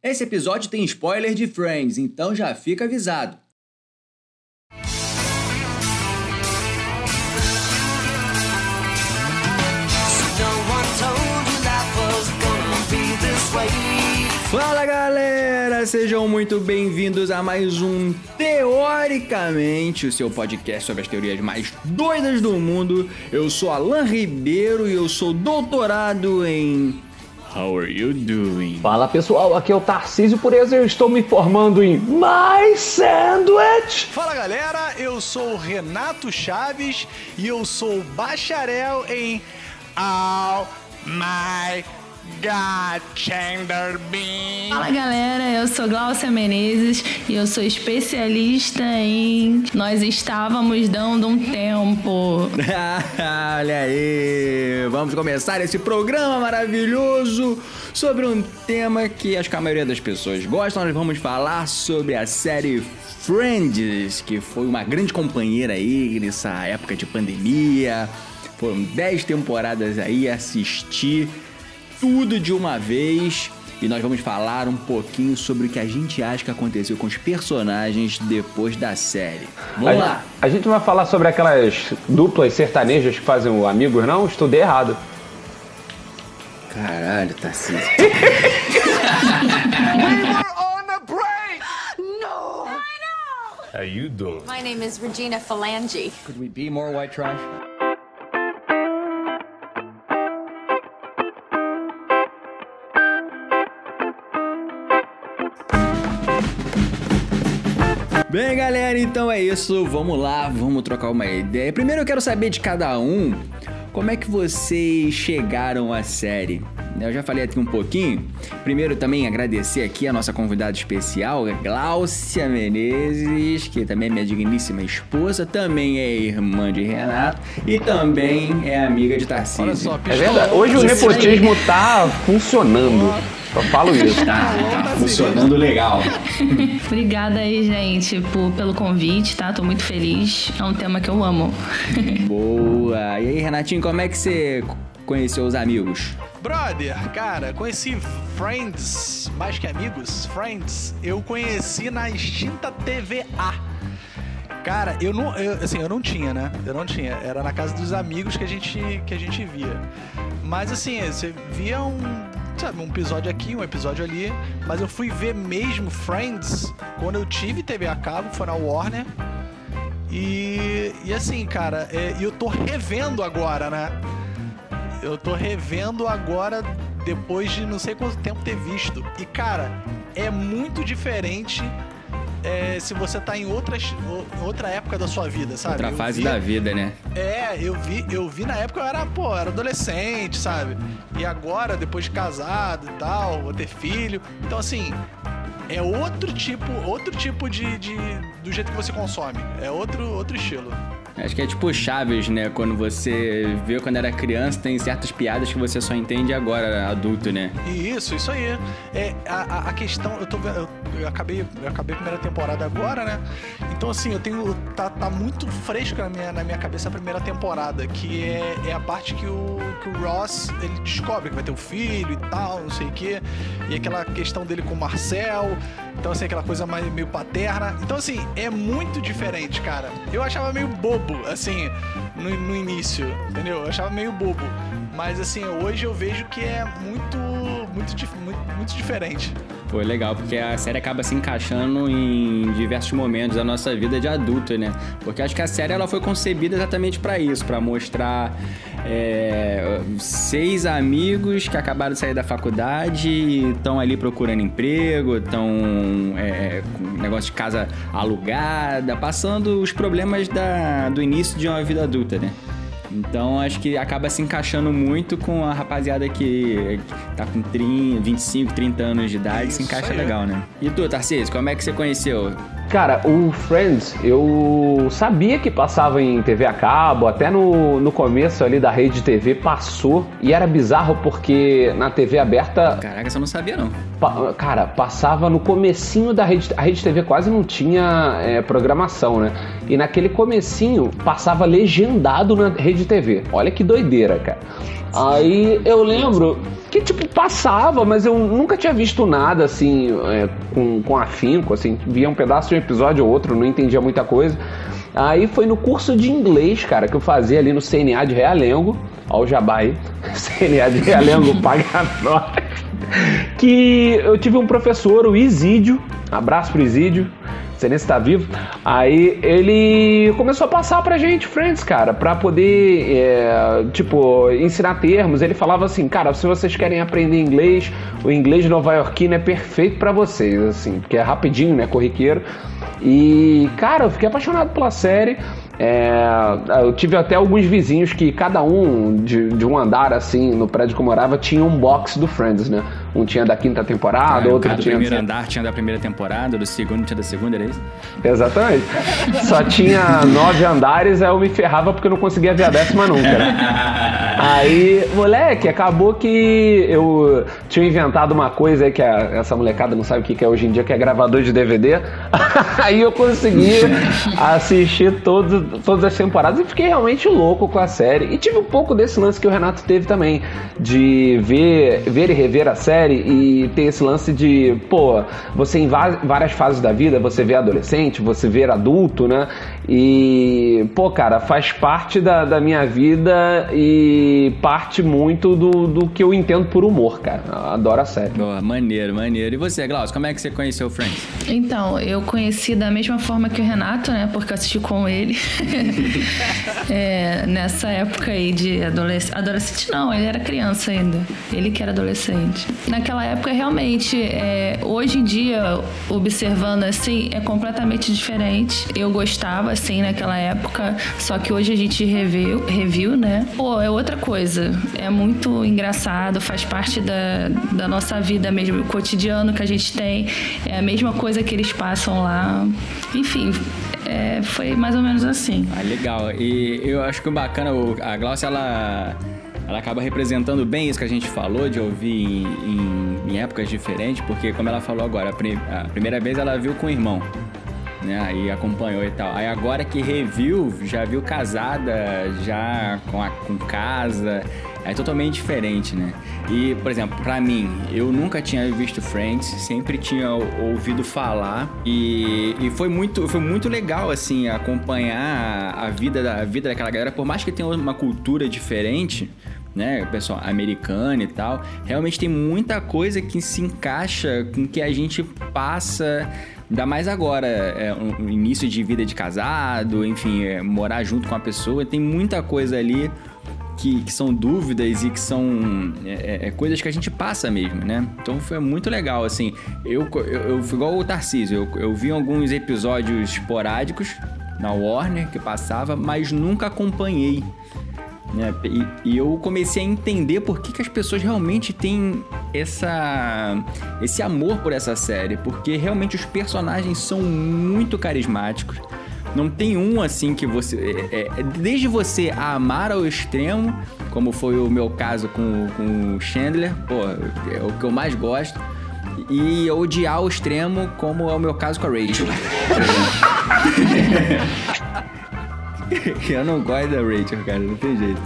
Esse episódio tem spoiler de Friends, então já fica avisado. Fala galera, sejam muito bem-vindos a mais um Teoricamente, o seu podcast sobre as teorias mais doidas do mundo. Eu sou Alan Ribeiro e eu sou doutorado em How are you doing? Fala pessoal, aqui é o Tarcísio Pureza e eu estou me formando em My Sandwich. Fala galera, eu sou o Renato Chaves e eu sou bacharel em All My. Fala galera, eu sou Glaucia Menezes e eu sou especialista em Nós Estávamos Dando um Tempo. Olha aí, vamos começar esse programa maravilhoso sobre um tema que acho que a maioria das pessoas gostam. Nós vamos falar sobre a série Friends, que foi uma grande companheira aí nessa época de pandemia. Foram 10 temporadas aí, assisti tudo de uma vez e nós vamos falar um pouquinho sobre o que a gente acha que aconteceu com os personagens depois da série. Vamos a lá! A gente vai falar sobre aquelas duplas sertanejas que fazem o Amigos, não? Estudei errado. Caralho, tá assim. How you doing? My name is Regina Phalange. Could we be more white trash? Bem, galera, então é isso. Vamos lá, vamos trocar uma ideia. Primeiro eu quero saber de cada um como é que vocês chegaram à série. Eu já falei aqui um pouquinho. Primeiro também agradecer aqui a nossa convidada especial, Gláucia Menezes, que também é minha digníssima esposa, também é irmã de Renato e também é amiga de Tarcísio. Olha só, É verdade. Hoje o nepotismo tá funcionando. Só falo isso. Tá, tá funcionando legal. Obrigada aí, gente, por, pelo convite, tá? Tô muito feliz. É um tema que eu amo. Boa. E aí, Renatinho, como é que você conheceu os amigos? Brother, cara, conheci Friends, mais que amigos, Friends, eu conheci na extinta TVA. Cara, eu não, eu, assim, eu não tinha, né? Eu não tinha. Era na casa dos amigos que a gente, que a gente via. Mas assim, você via um, sabe, um episódio aqui, um episódio ali. Mas eu fui ver mesmo Friends quando eu tive TV a cabo, foi na Warner. E, e assim, cara, é, eu tô revendo agora, né? Eu tô revendo agora depois de não sei quanto tempo ter visto. E cara, é muito diferente é, se você tá em outras, outra época da sua vida, sabe? Outra Eu fase vi- da vida, né? É, eu vi, eu vi na época eu era, pô, era adolescente, sabe? E agora, depois de casado e tal, vou ter filho. Então assim, é outro tipo, outro tipo de, de do jeito que você consome. É outro, outro estilo. Acho que é tipo Chaves, né? Quando você vê quando era criança, tem certas piadas que você só entende agora, adulto, né? Isso, isso aí. É, a, a- questão, eu tô eu, eu acabei, eu acabei a primeira temporada agora, né? Então assim, eu tenho. Tá, tá muito fresco na minha, na minha cabeça a primeira temporada, que é, é a parte que o, que o Ross ele descobre que vai ter um filho e tal, não sei o quê. E aquela questão dele com o Marcel. Então, assim, aquela coisa mais, meio paterna. Então, assim, é muito diferente, cara. Eu achava meio bobo, assim, no, no início, entendeu? Eu achava meio bobo. Mas, assim, hoje eu vejo que é muito, muito, muito, muito diferente. Foi legal, porque a série acaba se encaixando em diversos momentos da nossa vida de adulto, né? Porque acho que a série ela foi concebida exatamente pra isso, pra mostrar é, seis amigos que acabaram de sair da faculdade e estão ali procurando emprego, estão é, com negócio de casa alugada, passando os problemas da, do início de uma vida adulta, né? Então acho que acaba se encaixando muito com a rapaziada que tá com 30, 25, 30 anos de idade, se Isso encaixa aí. legal, né? E tu, Tarcísio, como é que você conheceu? Cara, o Friends, eu sabia que passava em TV a cabo, até no, no começo ali da rede TV passou, e era bizarro porque na TV aberta Caraca, você não sabia não. Pa- Cara, passava no comecinho da rede. A rede TV quase não tinha é, programação, né? E naquele comecinho passava legendado na rede TV. Olha que doideira, cara. Aí eu lembro que, tipo, passava, mas eu nunca tinha visto nada, assim, é, com, com afinco, assim, via um pedaço de um episódio ou outro, não entendia muita coisa. Aí foi no curso de inglês, cara, que eu fazia ali no CNA de Realengo, ao Jabai, CNA de Realengo paga nós, que eu tive um professor, o Isídio, abraço pro Isídio, sei nem se tá vivo. Aí ele começou a passar pra gente Friends, cara, pra poder, é, tipo, ensinar termos. Ele falava assim, cara, se vocês querem aprender inglês, o inglês nova-iorquino é perfeito para vocês, assim, porque é rapidinho, né, corriqueiro. E, cara, eu fiquei apaixonado pela série. É, eu tive até alguns vizinhos que cada um de, de, um andar assim no prédio que eu morava tinha um box do Friends, né? Um tinha da quinta temporada, ah, outro tinha. Do primeiro andar tinha da primeira temporada, do segundo tinha da segunda, era isso? Exatamente. Só tinha nove andares, aí eu me ferrava porque eu não conseguia ver a décima nunca. Né? Aí, moleque, acabou que eu tinha inventado uma coisa aí que a, essa molecada não sabe o que é hoje em dia, que é gravador de DVD. aí eu consegui assistir todos todas as temporadas e fiquei realmente louco com a série. E tive um pouco desse lance que o Renato teve também, de ver, ver e rever a série e ter esse lance de, pô, você em várias fases da vida, você vê adolescente, você vê adulto, né? E, pô, cara, faz parte da, da minha vida e parte muito do, do que eu entendo por humor, cara. Eu adoro a série. Boa, maneiro, maneiro. E você, Glaucio, como é que você conheceu o Friends? Então, eu conheci da mesma forma que o Renato, né? Porque eu assisti com ele. é, nessa época aí de adolescente. Adolescente não, ele era criança ainda. Ele que era adolescente. Naquela época, realmente, é, hoje em dia, observando assim, é completamente diferente. Eu gostava, assim, naquela época, só que hoje a gente reviu, reviu né? Pô, é outra coisa. É muito engraçado, faz parte da, da nossa vida mesmo, o cotidiano que a gente tem. É a mesma coisa que eles passam lá. Enfim, é, foi mais ou menos assim. Ah, legal. E eu acho que bacana, a Glaucia, ela, ela acaba representando bem isso que a gente falou, de ouvir em, em, em épocas diferentes, porque como ela falou agora, a, a primeira vez ela viu com o irmão. Né, aí acompanhou e tal. Aí agora que reviu, já viu casada, já com, a, com casa, é totalmente diferente, né? E, por exemplo, para mim, eu nunca tinha visto Friends, sempre tinha ouvido falar e, e foi muito foi muito legal assim acompanhar a vida da a vida daquela galera, por mais que tenha uma cultura diferente, né, pessoal americano e tal, realmente tem muita coisa que se encaixa com o que a gente passa Ainda mais agora, é, um início de vida de casado, enfim, é, morar junto com a pessoa, tem muita coisa ali que, que são dúvidas e que são é, é, é, coisas que a gente passa mesmo, né? Então foi muito legal, assim. Eu, eu, eu fui igual o Tarcísio, eu, eu vi alguns episódios esporádicos na Warner que passava, mas nunca acompanhei. Né? E, e, eu comecei a entender por que, que as pessoas realmente têm essa, esse amor por essa série, porque realmente os personagens são muito carismáticos não tem um assim que você. É, é, desde você amar ao extremo, como foi o meu caso com, com o Chandler, pô, é o que eu mais gosto. E odiar ao extremo, como é o meu caso com a Rachel. eu não gosto da Rachel, cara, não tem jeito.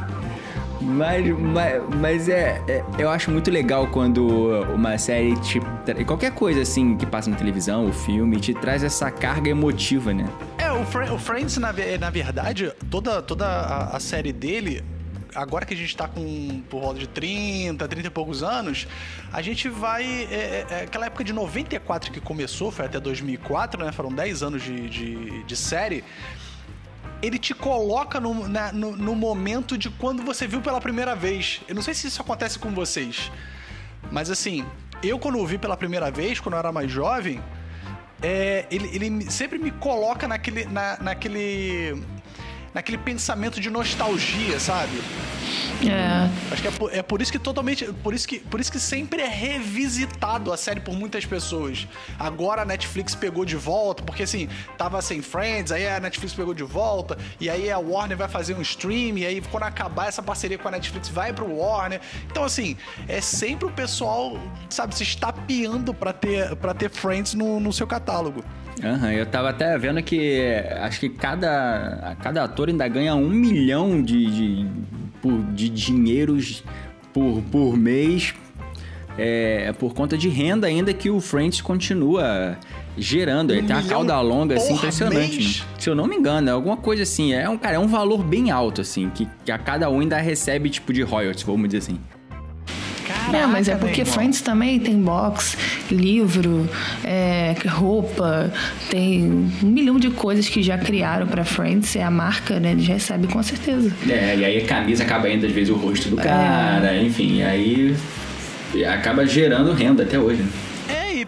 Mas, mas, mas é, é, Eu acho muito legal quando uma série te. Qualquer coisa assim que passa na televisão, o filme, te traz essa carga emotiva, né? É, o, Fr o Friends, na, na verdade, toda, toda a, a série dele agora que a gente tá com por volta de 30, 30 e poucos anos, a gente vai. É, é, é aquela época de 94 que começou, foi até 2004, né? Foram 10 anos de, de, de série ele te coloca no, na, no, no, momento de quando você viu pela primeira vez. Eu não sei se isso acontece com vocês, mas assim, eu quando o vi pela primeira vez, quando eu era mais jovem, é, ele, ele sempre me coloca naquele, na, naquele, naquele pensamento de nostalgia, sabe? É. Acho que é por, é por, isso que totalmente. Por isso que, por isso que sempre é revisitado a série por muitas pessoas. Agora a Netflix pegou de volta, porque assim, tava sem Friends, aí a Netflix pegou de volta, e aí a Warner vai fazer um stream, e aí quando acabar essa parceria com a Netflix, vai pro Warner. Então, assim, é sempre o pessoal, sabe, se estapeando pra ter, pra ter Friends no, no seu catálogo. Uhum, eu tava até vendo que acho que cada, cada ator ainda ganha um milhão de, de por, de dinheiros por, por mês é, por conta de renda ainda que o Friends continua gerando. Ele tem uma cauda longa, assim, impressionante. Né? Se eu não me engano, é alguma coisa assim. É um, cara, é um valor bem alto, assim, que, que a cada um ainda recebe, tipo, de royalties, vamos dizer assim. Caraca, não, mas é porque Friends também tem box, livro, é, roupa, tem um milhão de coisas que já criaram para Friends, é a marca, né? Eles recebem com certeza. É, e aí a camisa acaba indo às vezes o rosto do é. cara, é. enfim, aí acaba gerando renda até hoje. Né?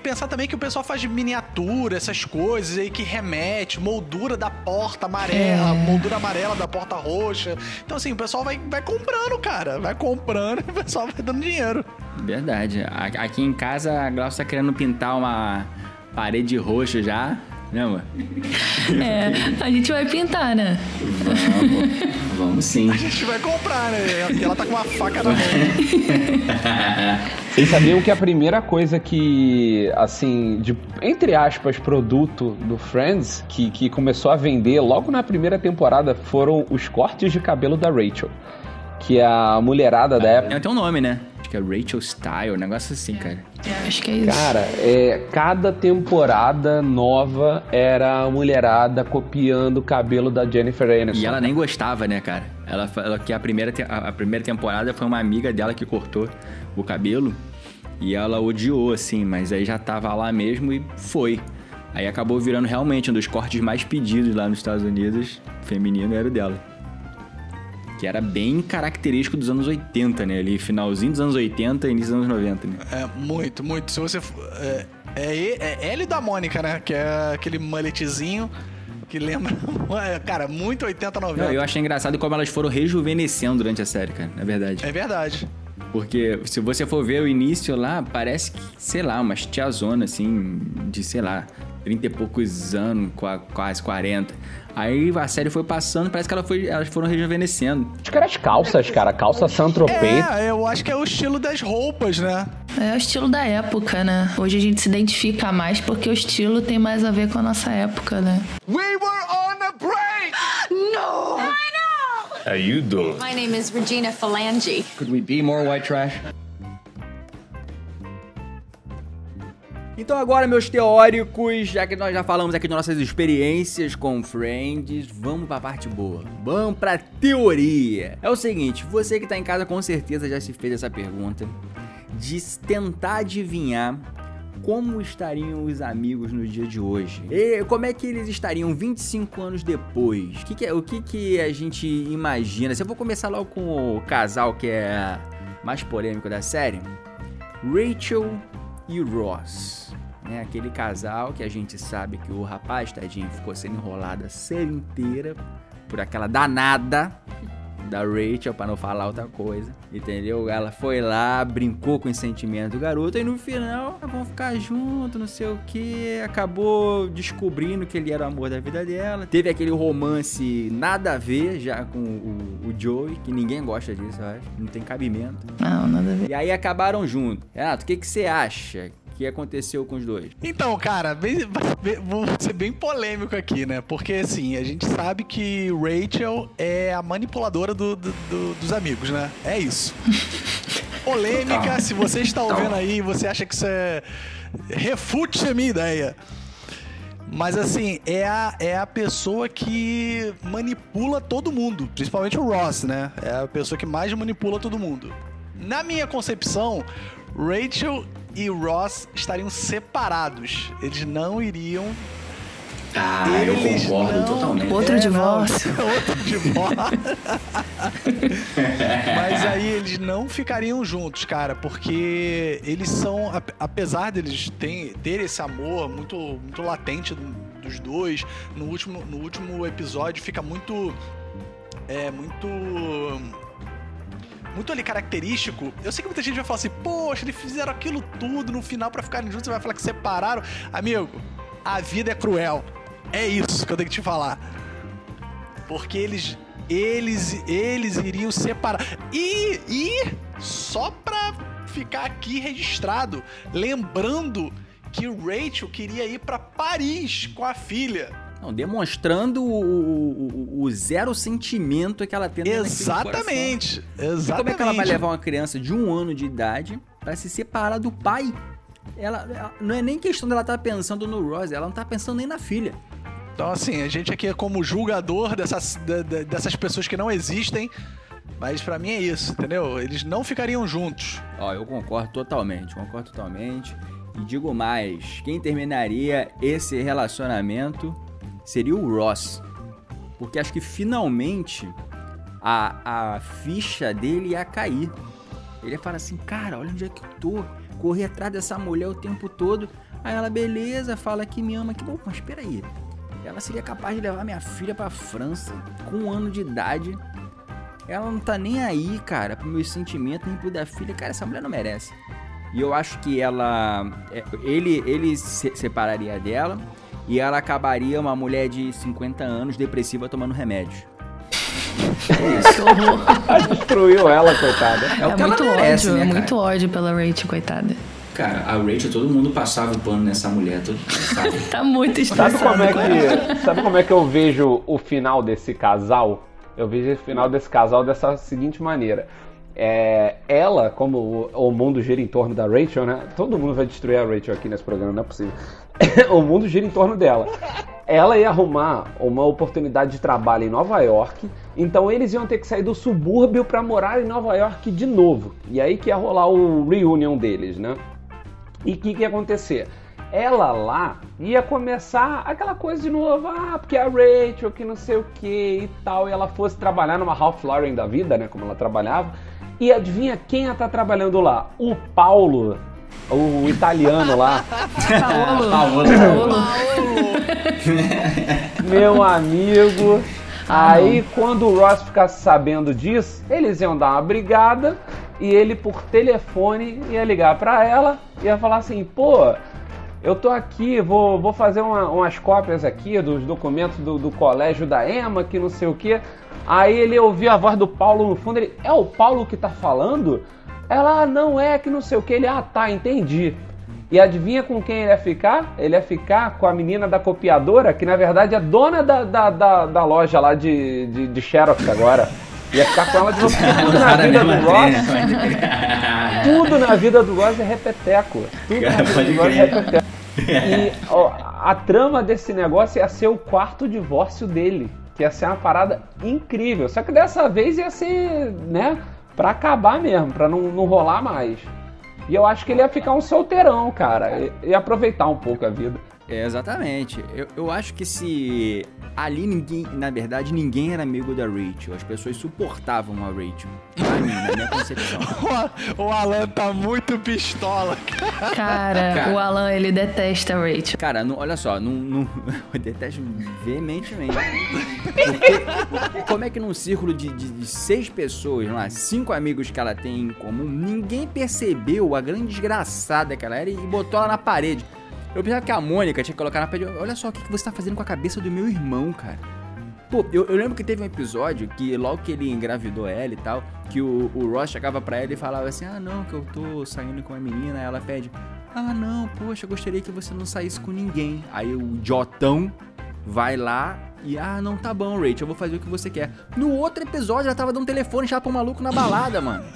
Pensar também que o pessoal faz miniatura, essas coisas aí que remete, moldura da porta amarela, é. moldura amarela da porta roxa. Então, assim, o pessoal vai, vai comprando, cara. Vai comprando e o pessoal vai dando dinheiro. Verdade. Aqui em casa a Glaucia tá querendo pintar uma parede roxa já. Né, amor? É, a gente vai pintar, né? Vamos, vamos sim. A gente vai comprar, né? Porque ela tá com uma faca na mão. Vocês sabiam que a primeira coisa que, assim, de, entre aspas, produto do Friends, que, que começou a vender logo na primeira temporada foram os cortes de cabelo da Rachel. Que é a mulherada da época. Tem um nome, né? Que é Rachel Style, um negócio assim, cara. É, acho que é isso. Cara, é, cada temporada nova era a mulherada copiando o cabelo da Jennifer Aniston. E ela nem gostava, né, cara? Ela, ela que a primeira, a, a primeira temporada foi uma amiga dela que cortou o cabelo. E ela odiou, assim, mas aí já tava lá mesmo e foi. Aí acabou virando realmente um dos cortes mais pedidos lá nos Estados Unidos, feminino, era o dela. Que era bem característico dos anos 80, né? Ali, finalzinho dos anos 80 e início dos anos 90, né? É, muito, muito. Se você. É, é, é ele da Mônica, né? Que é aquele mulletzinho que lembra. cara, muito 80, 90. Não, eu achei engraçado como elas foram rejuvenescendo durante a série, cara. É verdade. É verdade. Porque se você for ver o início lá, parece que, sei lá, umas tiazona assim, de sei lá, 30 e poucos anos, quase 40. Aí a série foi passando, parece que ela foi, elas foram rejuvenescendo. Acho que eram as calças, cara. Calça Saint-Tropez. É, eu acho que é o estilo das roupas, né? É o estilo da época, né? Hoje a gente se identifica mais porque o estilo tem mais a ver com a nossa época, né? We were on a break! No! I know! How you doing? My name is Regina Phalange. Could we be more white trash? Então agora, meus teóricos, já que nós já falamos aqui de nossas experiências com Friends, vamos pra parte boa. Vamos pra teoria. É o seguinte, você que tá em casa com certeza já se fez essa pergunta de tentar adivinhar como estariam os amigos no dia de hoje? E como é que eles estariam 25 anos depois? O que, que é, o que, que a gente imagina? Se eu vou começar logo com o casal que é mais polêmico da série, Rachel e Ross né? Aquele casal que a gente sabe que o rapaz, tadinho, ficou sendo enrolado a série inteira por aquela danada da Rachel, para não falar outra coisa, entendeu? Ela foi lá, brincou com o sentimento do garoto e no final vão ficar junto, não sei o que. Acabou descobrindo que ele era o amor da vida dela. Teve aquele romance nada a ver já com o, o Joey, que ninguém gosta disso, eu acho. Não tem cabimento. Não, nada a ver. E aí acabaram juntos. Renato, o que, que você acha? Que aconteceu com os dois? Então, cara, bem, vou ser bem polêmico aqui, né? Porque, assim, a gente sabe que Rachel é a manipuladora do, do, do, dos amigos, né? É isso. Polêmica, se você está ouvindo aí você acha que isso é... Refute a minha ideia. Mas assim, é a, é a pessoa que manipula todo mundo, principalmente o Ross, né? É a pessoa que mais manipula todo mundo. Na minha concepção, Rachel e Ross estariam separados. Eles não iriam ah, Eles eu concordo não... totalmente. Outro é, divórcio. Não, outro divórcio. Mas aí eles não ficariam juntos, cara, porque eles são, apesar deles ter, ter esse amor muito, muito latente dos dois, no último, no último episódio fica muito. É, muito muito ali característico. Eu sei que muita gente vai falar assim, poxa, eles fizeram aquilo tudo no final para ficarem juntos, você vai falar que separaram. Amigo, a vida é cruel. É isso que eu tenho que te falar. Porque eles eles eles iriam separar. E e só pra ficar aqui registrado, lembrando que Rachel queria ir para Paris com a filha. Não, demonstrando o, o- o- zero sentimento que ela tem coração. Exatamente. E Exatamente. como é que ela vai levar uma criança de um ano de idade pra se separar do pai? Ela, ela- não é nem questão dela estar pensando no Rose, ela não tá pensando nem na filha. Então, assim, a gente aqui é como julgador dessas, dessas pessoas que não existem. Mas pra mim é isso, entendeu? Eles não ficariam juntos. Ó, eu concordo totalmente, concordo totalmente. E digo mais, quem terminaria esse relacionamento seria o Ross. Porque acho que finalmente a, a ficha dele ia cair. Ele ia falar assim, cara, olha onde é que eu tô. Corri atrás dessa mulher o tempo todo. Aí ela, beleza, fala que me ama. Que bom, mas peraí. Ela seria capaz de levar minha filha pra França com um ano de idade. Ela não tá nem aí, cara, pro meu sentimento, nem pro da filha. Cara, essa mulher não merece. E eu acho que ela. é, Ele, ele se separaria dela e ela acabaria uma mulher de 50 anos depressiva tomando remédio. Que horror. Destruiu ela, coitada. É, o É que ela muito merece, ódio, né, é cara? muito ódio pela Rachel, coitada. Cara, a Rachel, todo mundo passava o pano nessa mulher, todo sabe? Tá muito Sabe estressado como, é ela. que, sabe como é que eu vejo o final desse casal? Eu vejo o final desse casal dessa seguinte maneira. É, ela, como o, o mundo gira em torno da Rachel, né? Todo mundo vai destruir a Rachel aqui nesse programa, não é possível. o mundo gira em torno dela. Ela ia arrumar uma oportunidade de trabalho em Nova York, então eles iam ter que sair do subúrbio pra morar em Nova York de novo. E aí que ia rolar o reunion deles, né? E o que, que ia acontecer? Ela lá ia começar aquela coisa de novo, ah, porque a Rachel, que não sei o que e tal, e ela fosse trabalhar numa Ralph Lauren da vida, né, como ela trabalhava. E adivinha quem ia estar trabalhando lá? O Paulo, o italiano lá. Paolo. Paolo. Paolo. Meu amigo. Ah, Aí, quando o Ross ficasse sabendo disso, eles iam dar uma brigada e ele, por telefone, ia ligar pra ela e ia falar assim: pô, eu tô aqui, vou, vou fazer uma- umas cópias aqui dos documentos do, do colégio da Emma, que não sei o que. Aí ele ouvia a voz do Paulo no fundo, ele: é o Paulo que tá falando? Ela, ah, não é, que não sei o que. Ele, ah, tá, entendi. E adivinha com quem ele ia ficar? Ele ia ficar com a menina da copiadora, que na verdade é dona da, da, da, da loja lá de, de, de Xerox agora. Ia ficar com ela de novo. Tudo na vida do Ross, tudo na vida do Ross é repeteco. Tudo na vida do Ross é repeteco. E ó, a trama desse negócio ia ser o quarto divórcio dele. Que ia ser uma parada incrível. Só que dessa vez ia ser, né, pra acabar mesmo, pra não, não rolar mais. E eu acho que ele ia ficar um solteirão, cara. E- aproveitar um pouco a vida. É, exatamente. Eu, eu acho que se. Ali ninguém. Na verdade, ninguém era amigo da Rachel. As pessoas suportavam a Rachel. Pra mim, na minha concepção. O, o Alan tá muito pistola, cara. Cara, Cara. o Alan, ele detesta a Rachel. Cara, não- olha só, não, não, eu detesto veementemente. Porque, como é que num círculo de, de- de seis pessoas, lá, cinco amigos que ela tem em comum, ninguém percebeu a grande desgraçada que ela era e botou ela na parede? Eu pensava que a Mônica tinha que colocar na parede. Olha só o que que você tá fazendo com a cabeça do meu irmão, cara. Pô, eu, eu lembro que teve um episódio que logo que ele engravidou ela e tal, que o, o Ross chegava pra ela e falava assim: Ah, não, que eu tô saindo com a menina. Aí ela pede: Ah, não, poxa, gostaria que você não saísse com ninguém. Aí o Jotão vai lá e: Ah, não, tá bom, Rachel, eu vou fazer o que você quer. No outro episódio, ela tava dando telefone já pra um maluco na balada, mano.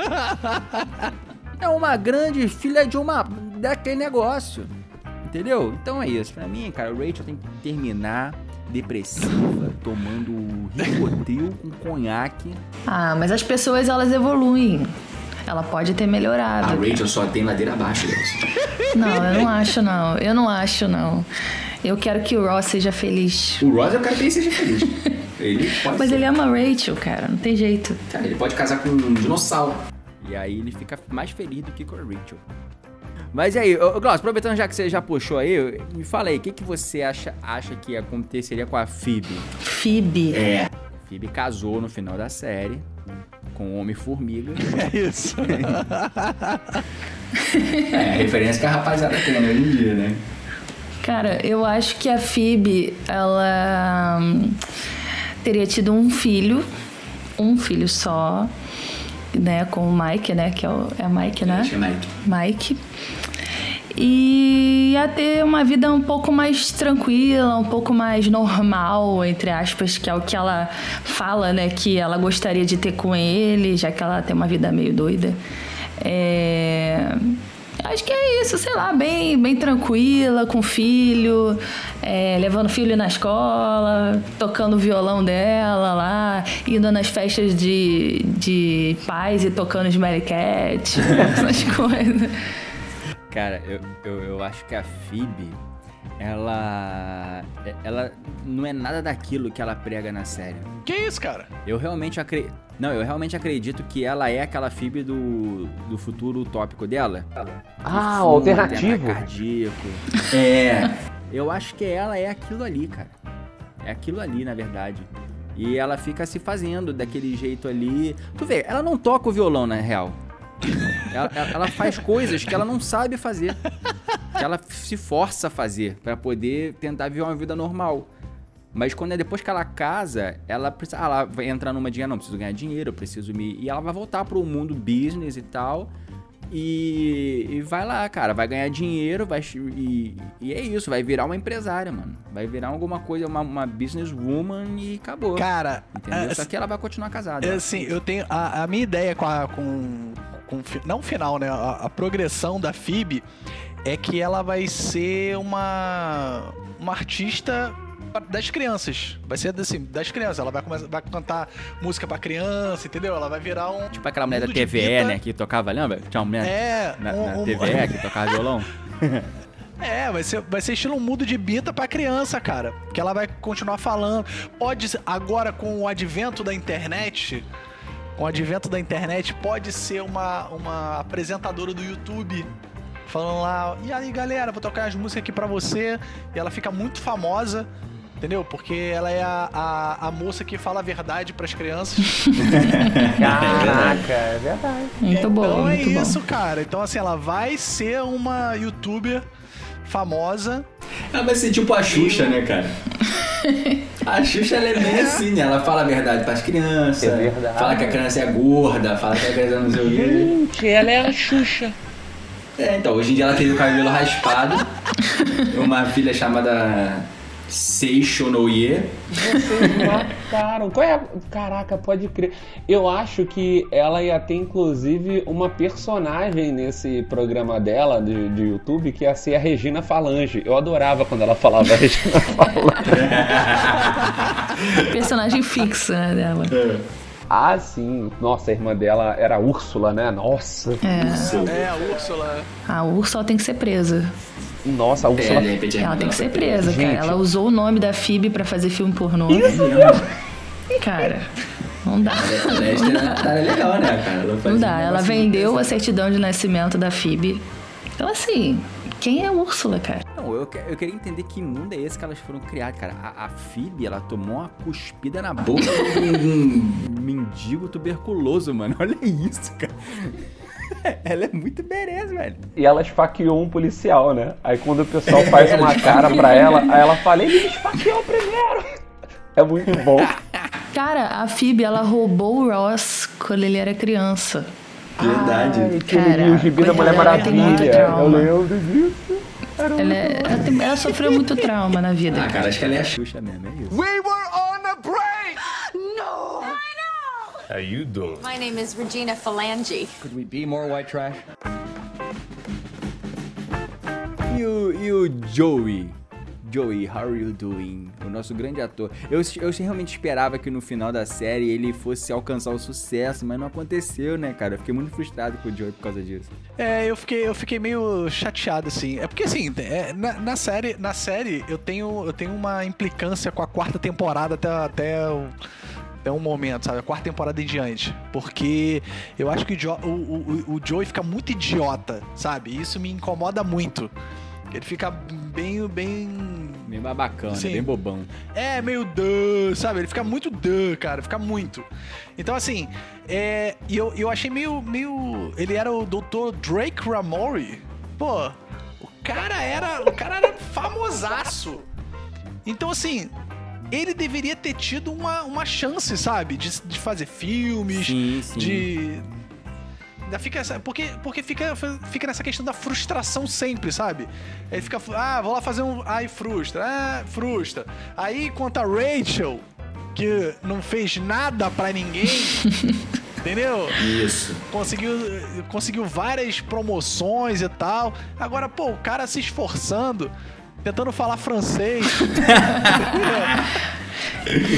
É uma grande filha de uma. daquele negócio. Entendeu? Então é isso. Pra mim, cara, o Rachel tem que terminar depressiva, tomando Rivotril com conhaque. Ah, mas as pessoas, elas evoluem. Ela pode ter melhorado. Rachel só tem ladeira abaixo, Deus. Não, eu não acho, não. Eu não acho, não. Eu quero que o Ross seja feliz. O Ross eu quero que ele seja feliz. Ele pode Mas ser. ele ama a Rachel, cara. Não tem jeito. Cara, ele pode casar com um dinossauro. E aí ele fica mais feliz do que com a Rachel. Mas e aí, Glaucio, aproveitando já que você já puxou aí, me fala aí, o que, que você acha, acha que aconteceria com a Phoebe? Phoebe. É. Phoebe casou no final da série com o Homem-Formiga. É isso. É, a referência que a rapaziada tem hoje em dia, né? Cara, eu acho que a Phoebe, ela hum, teria tido um filho, um filho só, né, com o Mike, né, que é, o, é Mike, né? Acho que é Mike. Mike. E ia ter uma vida um pouco mais tranquila, um pouco mais normal, entre aspas, que é o que ela fala, né? Que ela gostaria de ter com ele, já que ela tem uma vida meio doida. É... Acho que é isso, sei lá, bem, bem tranquila, com filho, é, levando o filho na escola, tocando o violão dela lá, indo nas festas de, de pais e tocando Smelly Cat, essas coisas. Cara, eu, eu, eu acho que a Phoebe, ela. Ela não é nada daquilo que ela prega na série. Que isso, cara? Eu realmente acredito. Não, eu realmente acredito que ela é aquela Phoebe do, do futuro utópico dela. Ah, o alternativo. Cardíaco. É. Eu acho que ela é aquilo ali, cara. É aquilo ali, na verdade. E ela fica se fazendo daquele jeito ali. Tu vê, ela não toca o violão, na real. Ela, ela faz coisas que ela não sabe fazer. Que ela se força a fazer para poder tentar viver uma vida normal. Mas quando é depois que ela casa, ela precisa. Ah, ela vai entrar numa dinheiro, não, preciso ganhar dinheiro, eu preciso me. E ela vai voltar pro mundo business e tal. E, e vai lá, cara, vai ganhar dinheiro, vai. E, e, é isso, vai virar uma empresária, mano. Vai virar alguma coisa, uma, uma businesswoman e acabou. Cara, entendeu? É, Só que ela vai continuar casada. É assim, eu tenho. A, a minha ideia com, a, com, com. Não final, né? A, a progressão da FIB é que ela vai ser uma. Uma artista das crianças. Vai ser assim, das crianças. Ela vai, começar, vai cantar música pra criança, entendeu? Ela vai virar um. Tipo aquela mulher da TVE, né? Que tocava, lembra? Tinha uma mulher é, na, um, na TVE que tocava violão. É, vai ser, vai ser estilo um mudo de bita pra criança, cara. Que ela vai continuar falando. Pode agora com o advento da internet, com o advento da internet, pode ser uma, uma apresentadora do YouTube falando lá, e aí galera, vou tocar as músicas aqui pra você. E ela fica muito famosa. Entendeu? Porque ela é a, a, a moça que fala a verdade pras crianças. Caraca, é verdade. Muito então bom. Então é muito isso, bom. cara. Então, assim, ela vai ser uma youtuber famosa. Ela vai ser tipo a Xuxa, né, cara? A Xuxa ela é bem assim, né? Ela fala a verdade pras crianças. É verdade. Fala que a criança é gorda, fala que a criança não sei o quê. Gente, ela é a Xuxa. É, então, hoje em dia ela tem o cabelo raspado. Uma filha chamada Seishonoye. Vocês mataram. Qual é a... Caraca, pode crer. Eu acho que ela ia ter, inclusive, uma personagem nesse programa dela de, de YouTube que ia ser a Regina Falange. Eu adorava quando ela falava Regina Falange. Personagem fixa né, dela. ah, sim. Nossa, a irmã dela era a Úrsula, né? Nossa. É. É, a Úrsula. A Úrsula tem que ser presa. Nossa, a Úrsula. É, Ela tem que ser presa, Gente. cara. Ela usou o nome da Phoebe pra fazer filme pornô. Cara, não dá. É legal, né, cara? Ela Não um dá. Ela vendeu a certidão de nascimento da Phoebe. Então, assim, quem é a Úrsula, cara? Não, eu, eu queria entender que mundo é esse que elas foram criadas, cara. A, a Phoebe, ela tomou uma cuspida na boca de um mendigo tuberculoso, mano. Olha isso, cara. Ela é muito bereza, velho. E ela esfaqueou um policial, né? Aí quando o pessoal faz uma cara pra ela, aí ela fala, ele me esfaqueou primeiro. É muito bom. Cara, a Phoebe, ela roubou o Ross quando ele era criança. Verdade. Ai, Cara, o gibi da Mulher Maravilha. Eu lembro disso. Era Ela, é- ela ela sofreu muito trauma na vida. Ah, cara, acho que ela é a Xuxa mesmo, é isso. We were on a break! No! I know! How you doing? My name is Regina Phalange. Could we be more white trash? E o, e o Joey? Joey, how are you doing? O nosso grande ator. Eu, eu realmente esperava que no final da série ele fosse alcançar o sucesso, mas não aconteceu, né, cara? Eu fiquei muito frustrado com o Joey por causa disso. É, eu fiquei, eu fiquei meio chateado, assim. É porque, assim, é, na, na série, na série eu, tenho, eu tenho uma implicância com a quarta temporada até, até, o- até um momento, sabe? A quarta temporada em diante. Porque eu acho que o, Jo- o, o, o Joey fica muito idiota, sabe? E isso me incomoda muito. Ele fica bem, bem Meio babacão, né? Sim. Bem bobão. é meio duh, sabe? Ele fica muito duh, cara, fica muito. Então, assim, é, e eu, eu achei meio, meio. Ele era o Dr. Drake Ramori. Pô, o cara era. O cara era famosaço. Então, assim, ele deveria ter tido uma, uma chance, sabe? De, de fazer filmes, Sim, sim. de. Ainda fica essa. Porque, porque fica, fica nessa questão da frustração sempre, sabe? Ele fica. Ah, vou lá fazer um. Ai, frustra. Ah, frustra. Aí, quanto a Rachel, que não fez nada pra ninguém. entendeu? Isso. Conseguiu, conseguiu várias promoções e tal. Agora, pô, o cara se esforçando, tentando falar francês.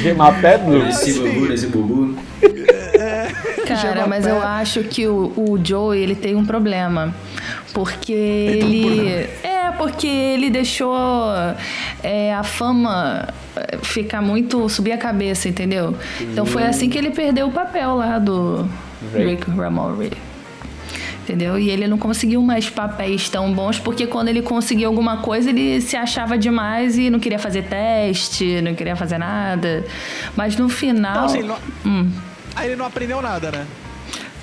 Gemar Pedro? Esse bubu, esse bubu. Cara, mas eu acho que o, o Joey, ele tem um problema. Porque ele. É, porque ele deixou é, a fama é, ficar muito. subir a cabeça, entendeu? Então foi assim que ele perdeu o papel lá do Rick Ramore. Entendeu? E ele não conseguiu mais papéis tão bons, porque quando ele conseguia alguma coisa, ele se achava demais e não queria fazer teste, não queria fazer nada. Mas no final. Então, assim, ele não- Hum. Aí ele não aprendeu nada, né?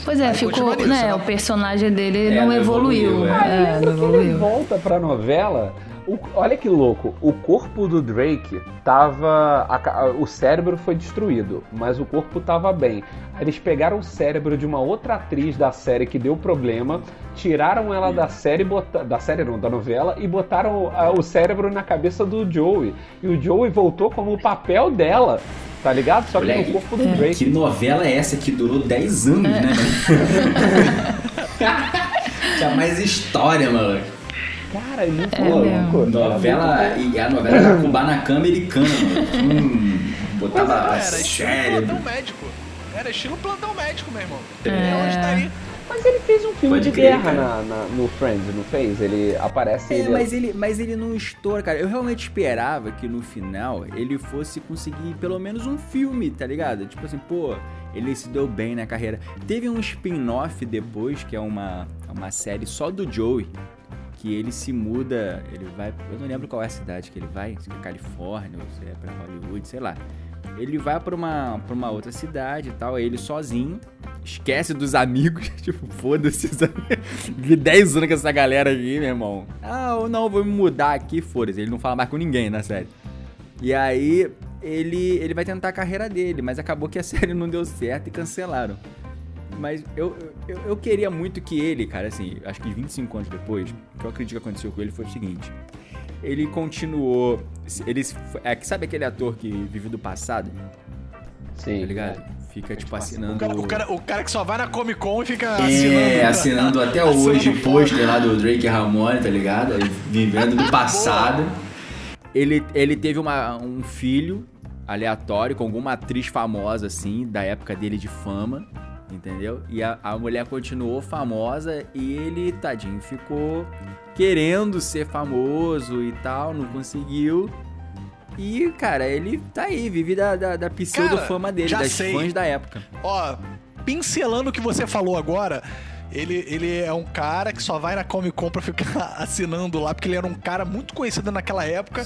Pois é, Aí ficou, nisso, né? né? O personagem dele É, não evoluiu. evoluiu, Aí, É, não quando ele evoluiu. volta pra novela, o- olha que louco, o corpo do Drake tava. a o cérebro foi destruído, mas o corpo tava bem. Eles pegaram o cérebro de uma outra atriz da série que deu problema, tiraram ela da série, bota- da série não, da novela, e botaram ah, o cérebro na cabeça do Joey. E o Joey voltou como o papel dela, tá ligado? Só que Moleque, no corpo do É. Drake. Que novela é essa que durou 10 anos, né, mano? Tinha mais história, mano. Cara, é muito É louco. Era Novela. E a novela era Kubanacan americana, mano. Hum, botava Era a estilo cérebro. plantão médico. Era estilo plantão médico, meu irmão. É. É. Onde tá aí? Mas ele fez um filme Pode de crer, guerra na, na- no Friends, não fez? Ele aparece. É, ele... mas ele, mas ele não estoura, cara. Eu realmente esperava que no final ele fosse conseguir pelo menos um filme, tá ligado? Tipo assim, pô, ele se deu bem na carreira. Teve um spin-off depois, que é uma, uma série só do Joey, que ele se muda, ele vai. Eu não lembro qual é a cidade que ele vai, se é Califórnia ou se é pra Hollywood, sei lá. Ele vai pra uma, pra uma outra cidade e tal, ele sozinho, esquece dos amigos, tipo, foda-se, vi 10 anos com essa galera aqui, meu irmão. Ah, eu não, vou me mudar aqui, foda-se. Ele não fala mais com ninguém na série. E aí, ele, ele vai tentar a carreira dele, mas acabou que a série não deu certo e cancelaram. Mas eu, eu, eu queria muito que ele, cara, assim, acho que 25 anos depois, o que eu acredito que aconteceu com ele foi o seguinte. Ele continuou. Ele, é, que sabe aquele ator que vive do passado? Sim. Tá ligado? Fica, tipo, O assinando. cara, o, cara, o cara que só vai na Comic Con e fica assinando. É, assinando até Assinando hoje foto. pôster lá do Drake Ramone, tá ligado? Ele Vivendo do passado. Ele, ele teve uma, um filho aleatório com alguma atriz famosa, assim, da época dele de fama, entendeu? E a, a mulher continuou famosa e ele, tadinho, ficou querendo ser famoso e tal, não conseguiu. E, cara, ele tá aí, vive da, da, da pseudo-fama dele, das sei. fãs da época. Ó, pincelando o que você falou agora, ele, ele é um cara que só vai na Comic Con pra ficar assinando lá, porque ele era um cara muito conhecido naquela época.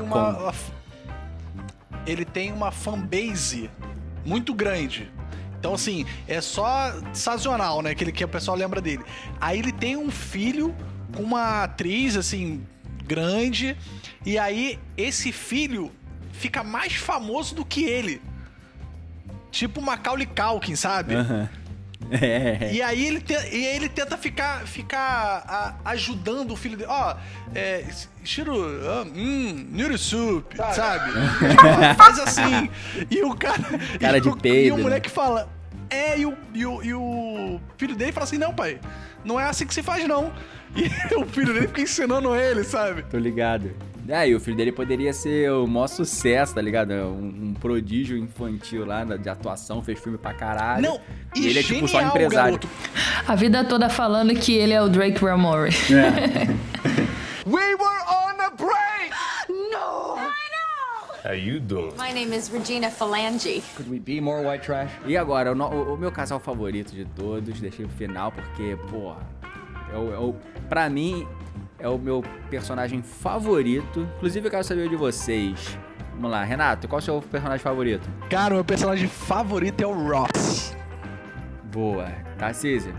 Tem uma- Com. Ele tem uma fanbase muito grande. Então, assim, é só sazonal, né? Que, ele, que o pessoal lembra dele. Aí ele tem um filho com uma atriz, assim, grande. E aí, esse filho fica mais famoso do que ele. Tipo Macaulay Culkin, sabe? Aham. É. E aí ele, te- e aí ele tenta ficar, ficar a- ajudando o filho dele. Ó, é, Shiro, ah, hum, noodle soup, sabe? Tipo, faz assim. E o cara. Cara e de o, peido, E o né? moleque fala. É, e o, e, o, e o filho dele fala assim: não, pai, não é assim que se faz, não. E o filho dele fica ensinando ele, sabe? Tô ligado. É, e o filho dele poderia ser o maior sucesso, tá ligado? Um, um prodígio infantil lá de atuação, fez filme pra caralho. Não, e, E ele é tipo só empresário. garoto. A vida toda falando que ele é o Drake Ramore. É. We were on a break! No! How you doing? My name is Regina Phalange. Could we be more white trash? E agora, o, o- meu casal favorito de todos, deixei pro final porque, porra, é o, é o- pra mim é o meu personagem favorito. Inclusive, eu quero saber o de vocês. Vamos lá, Renato, qual é o seu personagem favorito? Cara, o meu personagem favorito é o Ross. Boa. Tarcísio?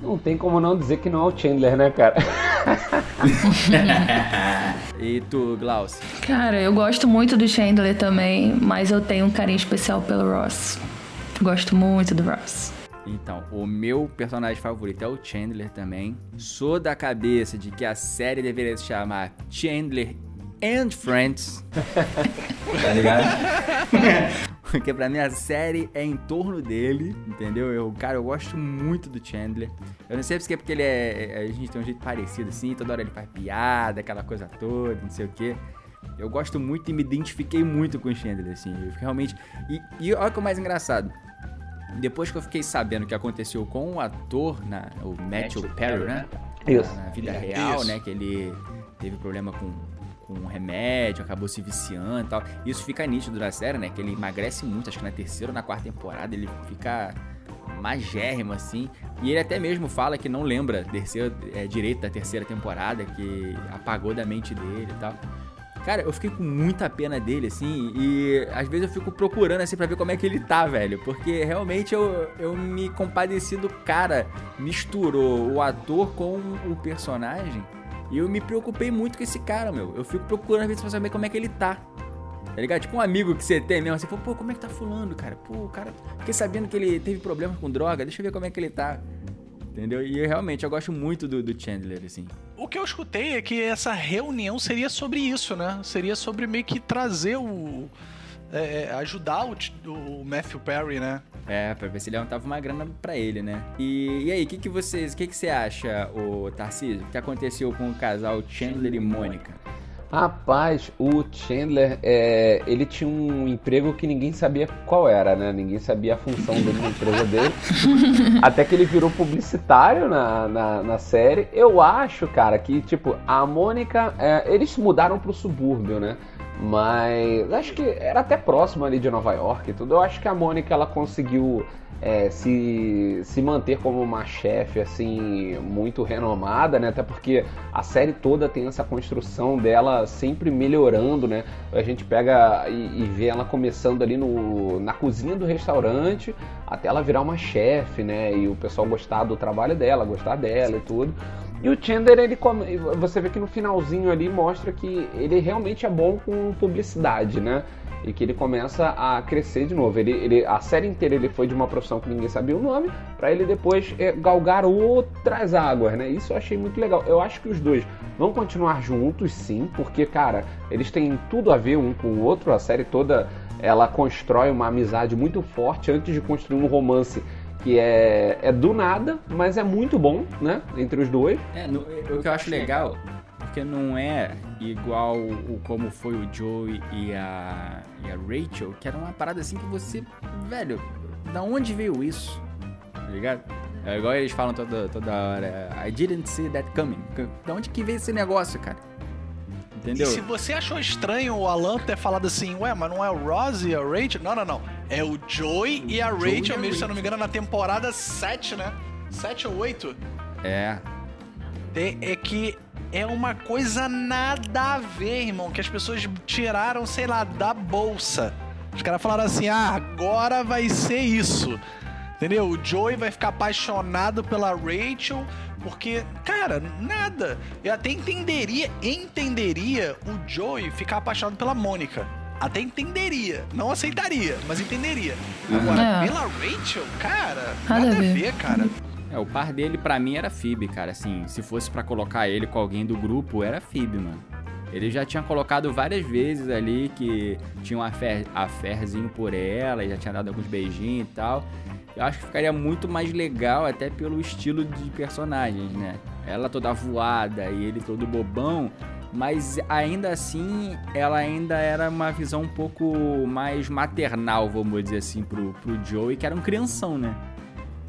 Não tem como não dizer que não é o Chandler, né, cara? E tu, Glaucio? Cara, eu gosto muito do Chandler também, mas eu tenho um carinho especial pelo Ross. Gosto muito do Ross. Então, o meu personagem favorito é o Chandler também. Sou da cabeça de que a série deveria se chamar Chandler and Friends. tá ligado? Porque pra mim a série é em torno dele, entendeu? Eu, cara, eu gosto muito do Chandler. Eu não sei se é porque ele é. A gente tem um jeito parecido assim, toda hora ele faz piada, aquela coisa toda, não sei o quê. Eu gosto muito e me identifiquei muito com o Chandler, assim. Eu realmente. E, e olha o que é o mais engraçado. Depois que eu fiquei sabendo o que aconteceu com o ator, na, o Matthew Perry, né? Isso. Na vida real, Isso. né? Que ele teve problema com, com um remédio, acabou se viciando e tal. Isso fica nítido na série, né? Que ele emagrece muito, acho que na terceira ou na quarta temporada ele fica magérrimo, assim. E ele até mesmo fala que não lembra terceira, é, direito da terceira temporada, que apagou da mente dele e tal. Cara, eu fiquei com muita pena dele, assim, e às vezes eu fico procurando, assim, pra ver como é que ele tá, velho. Porque realmente eu, eu me compadeci do cara, misturou o ator com o personagem, e eu me preocupei muito com esse cara, meu. Eu fico procurando às vezes pra saber como é que ele tá. Tá ligado? Tipo um amigo que você tem mesmo, assim, pô, como é que tá fulano, cara? Pô, o cara. Fiquei sabendo que ele teve problemas com droga, deixa eu ver como é que ele tá. Entendeu? E eu, realmente eu gosto muito do, do Chandler, assim. O que eu escutei é que essa reunião seria sobre isso, né? Seria sobre meio que trazer o. é, é, ajudar o, o Matthew Perry, né? É, pra ver se ele levantava uma grana pra ele, né? E, e aí, o que, que vocês. O que, que você acha, o Tarcísio? O que aconteceu com o casal Chandler e Mônica? Rapaz, o Chandler, é, ele tinha um emprego que ninguém sabia qual era, né? Ninguém sabia a função dele na empresa dele. Até que ele virou publicitário na, na, na série. Eu acho, cara, que, tipo, a Mônica, é, eles mudaram pro subúrbio, né? Mas acho que era até próximo ali de Nova York e tudo. Eu acho que a Mônica, ela conseguiu é, se, se manter como uma chefe assim muito renomada, né? Até porque a série toda tem essa construção dela sempre melhorando, né? A gente pega e, e vê ela começando ali no, na cozinha do restaurante até ela virar uma chefe, né? E o pessoal gostar do trabalho dela, gostar dela e tudo. E o Chandler, ele come... você vê que no finalzinho ali mostra que ele realmente é bom com publicidade, né? E que ele começa a crescer de novo. Ele, ele, a série inteira ele foi de uma profissão que ninguém sabia o nome, para ele depois é, galgar outras águas, né? Isso eu achei muito legal. Eu acho que os dois vão continuar juntos, sim, porque, cara, eles têm tudo a ver um com o outro. A série toda ela constrói uma amizade muito forte antes de construir um romance que é, é do nada, mas é muito bom, né? Entre os dois. É, no- o que eu acho legal, porque não é igual o como foi o Joey e a, e a Rachel, que era uma parada assim que você. Velho, da onde veio isso? Tá ligado? É igual eles falam toda, toda hora. I didn't see that coming. Da onde que veio esse negócio, cara? Entendeu? E se você achou estranho o Alan ter falado assim, ué, mas não é o Ross e a Rachel? Não, não, não. É o Joey e a Joey Rachel, mesmo, se eu não me engano, na temporada 7, né? 7 ou 8. É. É, é que é uma coisa nada a ver, irmão, que as pessoas tiraram, sei lá, da bolsa. Os caras falaram assim: ah, agora vai ser isso. Entendeu? O Joey vai ficar apaixonado pela Rachel, porque, cara, nada. Eu até entenderia, entenderia o Joey ficar apaixonado pela Mônica. Até entenderia. Não aceitaria, mas entenderia. Agora, É. pela Rachel, cara, Nada nada, a ver. ver, cara. É, o par dele pra mim era Phoebe, cara. Assim, se fosse pra colocar ele com alguém do grupo, era Phoebe, mano. Ele já tinha colocado várias vezes ali que tinha um affair, affairzinho por ela, e já tinha dado alguns beijinhos e tal. Eu acho que ficaria muito mais legal até pelo estilo de personagens, né? Ela toda voada e ele todo bobão, mas ainda assim ela ainda era uma visão um pouco mais maternal, vamos dizer assim, pro, pro Joey, que era um crianção, né?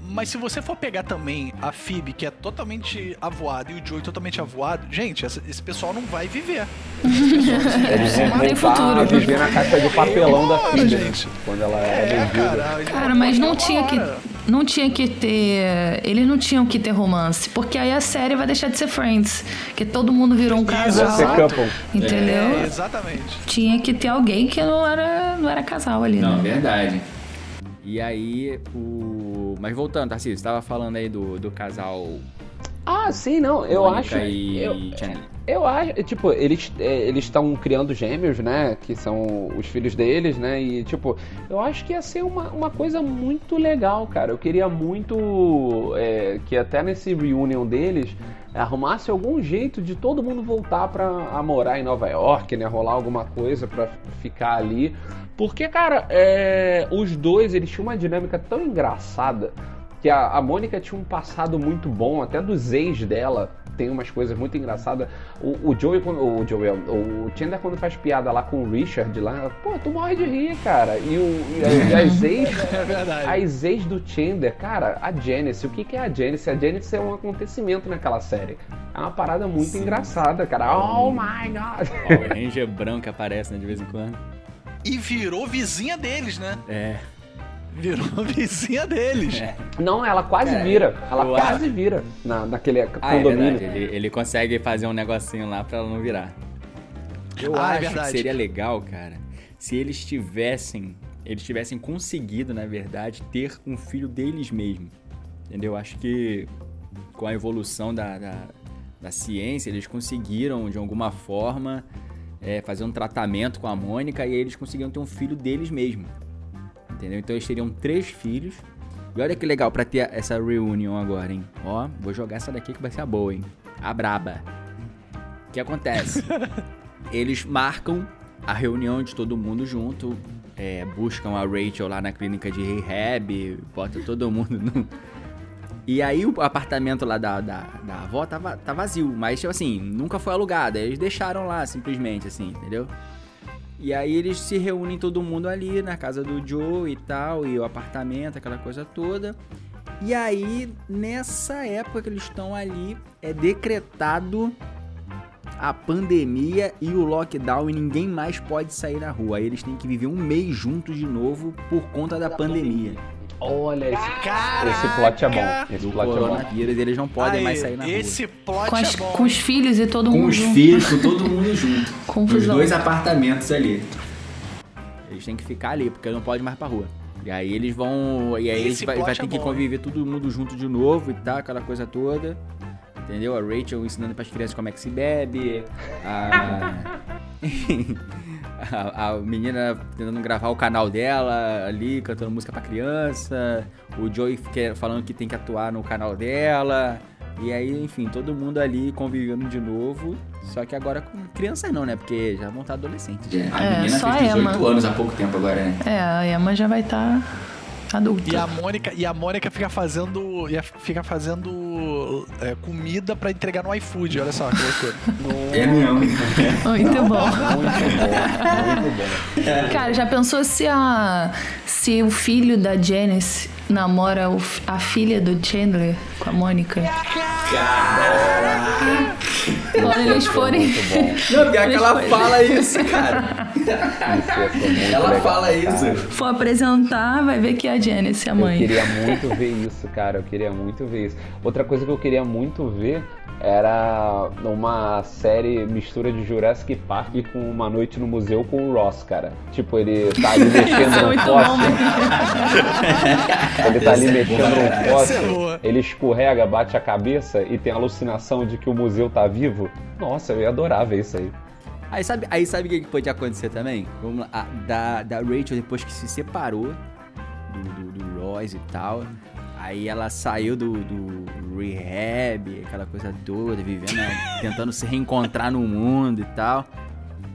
Mas se você for pegar também a Phoebe, que é totalmente avoada, e o Joey totalmente avoado, gente, essa- esse pessoal não vai viver. Eles vão Tem voltar a futuro. viver na caixa de papelão da filha, né? gente. Quando ela era É, vendida. cara. Cara, mas não tinha que. Não tinha que ter. Eles não tinham que ter romance. Porque aí a série vai deixar de ser Friends. Que todo mundo virou um casal. Você couple. Entendeu? É, exatamente. Tinha que ter alguém que não era, não era casal ali, Não, né? verdade. E aí, o. Mas voltando, Tarcísio, você tava falando aí do, do casal Ah, sim, não. Eu Mônica acho. e eu, Chandler. eu acho. Tipo, eles é, eles estão criando gêmeos, né? Que são os filhos deles, né? E, tipo, eu acho que ia ser uma, uma coisa muito legal, cara. Eu queria muito é, que até nesse reunion deles arrumasse algum jeito de todo mundo voltar pra a morar em Nova York, né? Rolar alguma coisa pra ficar ali. Porque, cara, é, os dois, eles tinham uma dinâmica tão engraçada que a, a Mônica tinha um passado muito bom, até dos ex dela tem umas coisas muito engraçadas. O, o Joey, quando, o Joey, o Chandler quando faz piada lá com o Richard lá, pô, tu morre de rir, cara. E, o, e, a- e as ex, É verdade. as ex do Chandler, cara, a Janice, o que, que é a Janice? A Janice é um acontecimento naquela série. É uma parada muito Sim. engraçada, cara. Oh my god! O Ranger branco que aparece, né, de vez em quando. E virou vizinha deles, né? É. Virou vizinha deles. É. Não, ela quase Cara, vira. Ela quase acho- vira na, naquele Ah, é condomínio. verdade. Ele, ele consegue fazer um negocinho lá pra ela não virar. Eu Ah, é acho que seria legal, cara, se eles tivessem. Eles tivessem conseguido, na verdade, ter um filho deles mesmo. Entendeu? Acho que com a evolução da, da, da ciência, eles conseguiram, de alguma forma, é, fazer um tratamento com a Mônica e aí eles conseguiram ter um filho deles mesmo. Entendeu? Então eles teriam três filhos. E olha que legal pra ter essa reunião agora, hein? Ó, vou jogar essa daqui que vai ser a boa, hein? A braba. O que acontece? Eles marcam a reunião de todo mundo junto, é, buscam a Rachel lá na clínica de rehab, bota todo mundo no... E aí o apartamento lá da, da, da avó tá, va- tá vazio, mas tipo assim, nunca foi alugado, eles deixaram lá simplesmente, assim, entendeu? E aí eles se reúnem todo mundo ali na casa do Joe e tal, e o apartamento, aquela coisa toda. E aí, nessa época que eles estão ali, é decretado a pandemia e o lockdown e ninguém mais pode sair na rua. Aí eles têm que viver um mês juntos de novo por conta da pandemia. Olha, esse, Caraca! esse plot é bom. Esse Do plot é bom. coronavírus, eles não podem Aí, mais sair na rua. Esse plot Com, as- é bom. com os filhos e todo Com mundo. os junto. filhos, com todo mundo junto. Confusão. dois apartamentos ali. Eles têm que ficar ali, porque não pode mais pra rua. E aí eles vão. E aí eles vai, vai é ter que bom, conviver todo mundo junto de novo e tal, aquela coisa toda. Entendeu? A Rachel ensinando pras crianças como é que se bebe. A. a, a menina tentando gravar o canal dela ali, cantando música pra criança. O Joey quer- falando que tem que atuar no canal dela. E aí, enfim, todo mundo ali convivendo de novo. Só que agora com crianças não, né? Porque já vão estar adolescentes. A É, menina só fez a 18 Emma. anos há pouco tempo agora, né? É, a Emma já vai estar adulta. E a Mônica, e a Mônica fica fazendo, fica fazendo é, comida pra entregar no iFood, olha só que loucura. É mesmo. Muito bom. Muito bom, muito bom. Cara, já pensou se a se o filho da Janice namora o a filha do Chandler com a Mônica? Quando eles forem. Não, pior que ela Eles fala isso, cara. Isso muito Ela legal, fala cara. isso. for apresentar, vai ver que é a Janice, a Eu mãe. queria muito ver isso, cara. Eu queria muito ver isso. Outra coisa que eu queria muito ver era uma série mistura de Jurassic Park com Uma Noite no Museu com o Ross, cara. Tipo, ele tá ali é mexendo muito bom, fóssil. Ele tá ali é bom, mexendo. Essa é fóssil. boa. Ele escorrega, bate a cabeça e tem a alucinação de que o museu tá vivo. Nossa, eu ia adorar ver isso aí. Aí sabe, aí sabe o que pode acontecer também? Vamos lá, a- da, da Rachel, depois que se separou do, do, do Royce e tal, aí ela saiu do, do rehab, aquela coisa toda, vivendo, né, tentando se reencontrar no mundo e tal.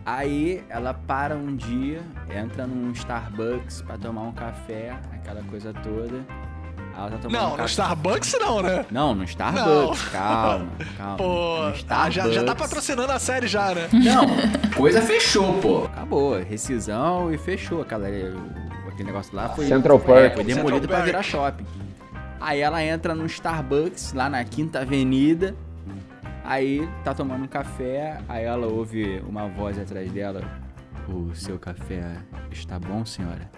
Aí ela para um dia, entra num Starbucks pra tomar um café, aquela coisa toda. Ela tá tomando um Não, no café. Starbucks não, né? Não, no Starbucks, calma, calma. Pô, no ah, já, já tá patrocinando a série já, né? Não, coisa fechou, pô. Acabou, rescisão e fechou. Aquela, o- aquele negócio lá foi, Central foi, é, Park. foi demolido Central pra Park. virar shopping. Aí ela entra no Starbucks, lá na Quinta Avenida. Aí tá tomando um café, aí ela ouve uma voz atrás dela. O seu café está bom, senhora?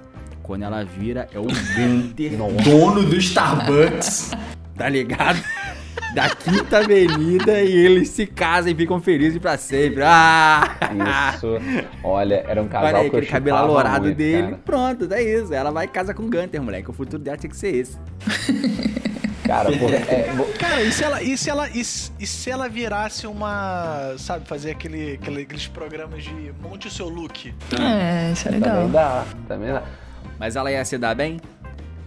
Quando ela vira, é o Gunter, dono do Starbucks, tá ligado? Da Quinta Avenida e eles se casam e ficam felizes pra sempre. Ah! Isso. Olha, era um casal Olha aí, que eu aquele cabelo chipava alourado muito, dele. cara. Pronto, é isso. Ela vai casar com o Gunter, moleque. O futuro dela tinha que ser esse. Cara, porra, é, bo- Cara, e se ela, e se ela, e se, e se ela virasse uma, sabe, fazer aquele, aquele- aqueles programas de monte o seu look? É, isso é legal. também dá, também dá. Mas ela ia se dar bem?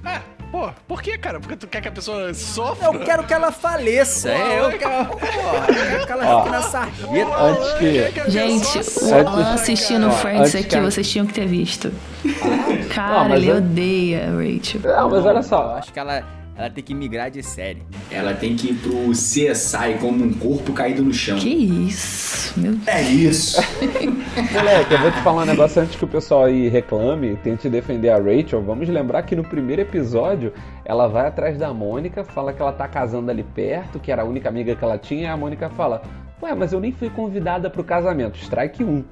É, pô, por que, cara? Porque tu quer que a pessoa sofra? Eu quero que ela faleça. É, eu quero, eu quero que ela fique na sarjeta. Antes que... Gente, o Antes- Alan assistindo Friends antes aqui, vocês tinham que ter visto. Cara, ele eu- odeia a Rachel. Não, mas olha Eu só, acho que ela, ela tem que migrar de série. Ela tem que ir pro CSI como um corpo caído no chão. Que isso, meu Deus. É isso. moleque, eu vou te falar um negócio antes que o pessoal aí reclame, tente defender a Rachel. Vamos lembrar que no primeiro episódio, ela vai atrás da Mônica, fala que ela tá casando ali perto, que era a única amiga que ela tinha, e a Mônica fala, ué, mas eu nem fui convidada pro casamento, strike 1.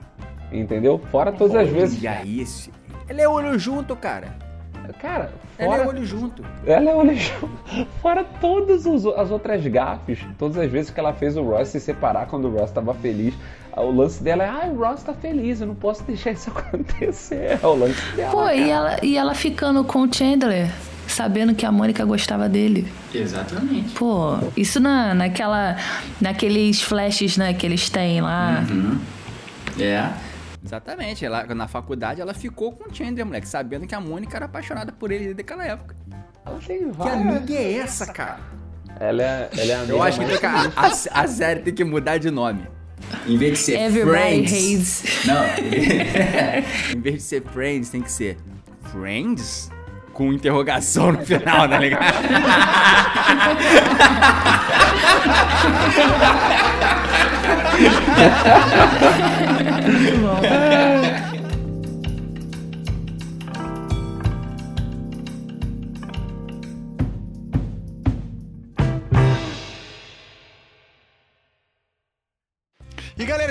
Entendeu? Fora todas as vezes. E aí, esse- ele é olho junto, cara. Cara, Ela é fora olho junto. Ela é uma Fora todas os- as outras gafes, todas as vezes que ela fez o Ross se separar quando o Ross estava feliz. O lance dela é, ah, o Ross tá feliz, eu não posso deixar isso acontecer. É o lance dela. Pô, cara. e ela, e ela ficando com o Chandler, sabendo que a Mônica gostava dele. Exatamente. Pô, isso na, naquela, naqueles flashes né, que eles têm lá. É. Exatamente. Ela, na faculdade ela ficou com o Chandler, moleque, sabendo que a Mônica era apaixonada por ele desde aquela época. Ela tem Que várias. amiga é essa, cara? Ela é, ela é a amiga Eu acho que, que- a, a- a série tem que mudar de nome. Em vez de ser Everybody Friends. hates. Não. em vez de ser Friends, tem que ser Friends? Com interrogação no final, tá ligado?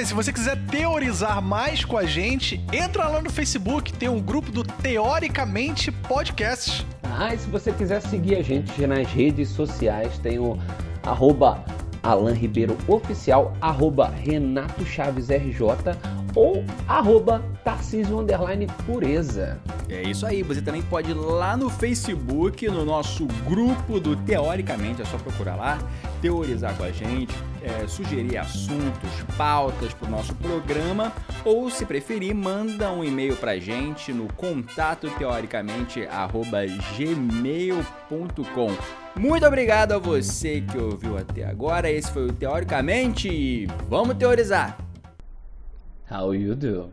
Se você quiser teorizar mais com a gente, entra lá no Facebook, tem um grupo do Teoricamente Podcast. Ah, e se você quiser seguir a gente nas redes sociais, tem o arroba Alan Ribeiro Oficial, arroba Renato Chaves RJ ou arroba Tarcísio Underline Pureza. É isso aí, você também pode ir lá no Facebook, no nosso grupo do Teoricamente, é só procurar lá, teorizar com a gente, é, sugerir assuntos, pautas para o nosso programa, ou se preferir, manda um e-mail pra gente no contato teoricamente arroba gmail.com. Muito obrigado a você que ouviu até agora, esse foi o Teoricamente, vamos teorizar! How you doing?